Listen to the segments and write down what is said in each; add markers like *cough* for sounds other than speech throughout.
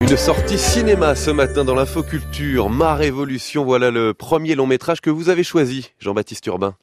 Une sortie cinéma ce matin dans l'infoculture, Ma Révolution, voilà le premier long métrage que vous avez choisi, Jean-Baptiste Urbain.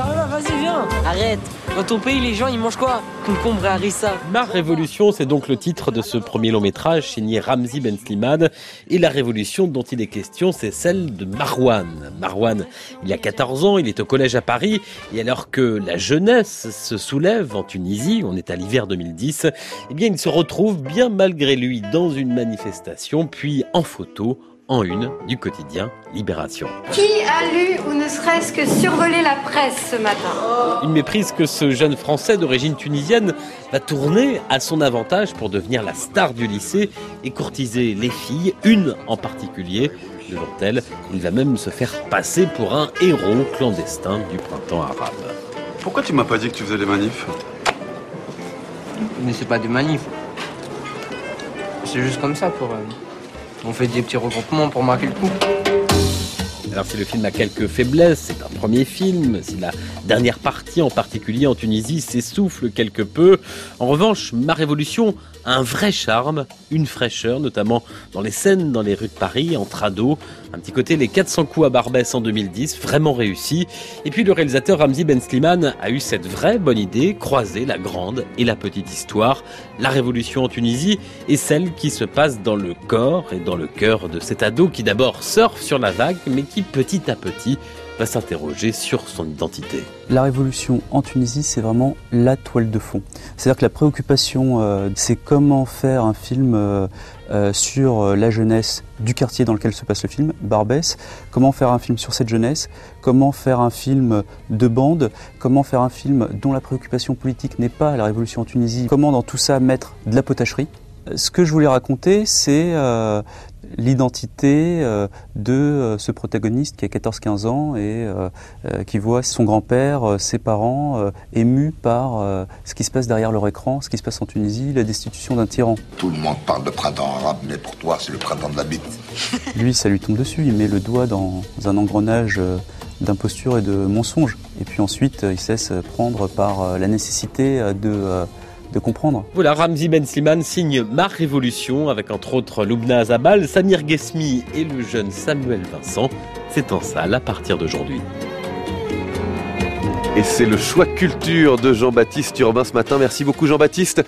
Vas-y, viens Arrête Dans ton pays, les gens, ils mangent quoi? Concombre et harissa. Ma Révolution, c'est donc le titre de ce premier long métrage signé Ramzi Ben Slimane. Et la révolution dont il est question, c'est celle de Marwan. Marwan, il a 14 ans, il est au collège à Paris. Et alors que la jeunesse se soulève en Tunisie, on est à l'hiver 2010, eh bien, il se retrouve bien malgré lui dans une manifestation, puis en photo en une du quotidien Libération. Qui a lu ou ne serait-ce que survolé la presse ce matin? Une méprise que ce jeune Français d'origine tunisienne va tourner à son avantage pour devenir la star du lycée et courtiser les filles, une en particulier. Devant elle, il va même se faire passer pour un héros clandestin du printemps arabe. Pourquoi tu m'as pas dit que tu faisais des manifs? Mais c'est pas des manifs. C'est juste comme ça pour... Euh, on fait des petits regroupements pour marquer le coup. Alors si le film a quelques faiblesses, c'est un premier film, si la dernière partie en particulier en Tunisie s'essouffle quelque peu, en revanche, Ma Révolution a un vrai charme, une fraîcheur, notamment dans les scènes dans les rues de Paris, entre ados, un petit côté les 400 coups à Barbès en 2010, vraiment réussi, et puis le réalisateur Ramzi Ben Slimane a eu cette vraie bonne idée, croiser la grande et la petite histoire, la révolution en Tunisie, et celle qui se passe dans le corps et dans le cœur de cet ado qui d'abord surfe sur la vague, mais qui petit à petit va s'interroger sur son identité. La révolution en Tunisie, c'est vraiment la toile de fond. C'est-à-dire que la préoccupation, euh, c'est comment faire un film euh, euh, sur la jeunesse du quartier dans lequel se passe le film, Barbès, comment faire un film sur cette jeunesse, comment faire un film de bande, comment faire un film dont la préoccupation politique n'est pas la révolution en Tunisie, comment dans tout ça mettre de la potacherie? Ce que je voulais raconter, c'est l'identité euh, de euh, ce protagoniste qui a 14-15 ans et euh, qui voit son grand-père, ses parents émus par ce qui se passe derrière leur écran, ce qui se passe en Tunisie, la destitution d'un tyran. Tout le monde parle de printemps arabe, mais pour toi, c'est le printemps de la bite. *laughs* Lui, ça lui tombe dessus, il met le doigt dans un engrenage d'imposture et de mensonge. Et puis ensuite, il cesse prendre par la nécessité de de comprendre. Voilà, Ramzi Ben Slimane signe Ma Révolution avec entre autres Loubna Azabal, Samir Gesmi et le jeune Samuel Vincent. C'est en salle à partir d'aujourd'hui. Et c'est le choix culture de Jean-Baptiste Urbain ce matin. Merci beaucoup Jean-Baptiste.